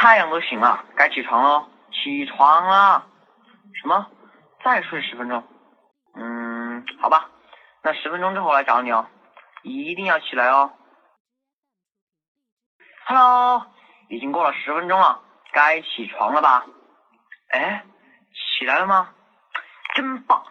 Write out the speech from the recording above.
太阳都醒了，该起床喽！起床啦！什么？再睡十分钟？嗯，好吧，那十分钟之后来找你哦，一定要起来哦。Hello，已经过了十分钟了，该起床了吧？哎，起来了吗？真棒！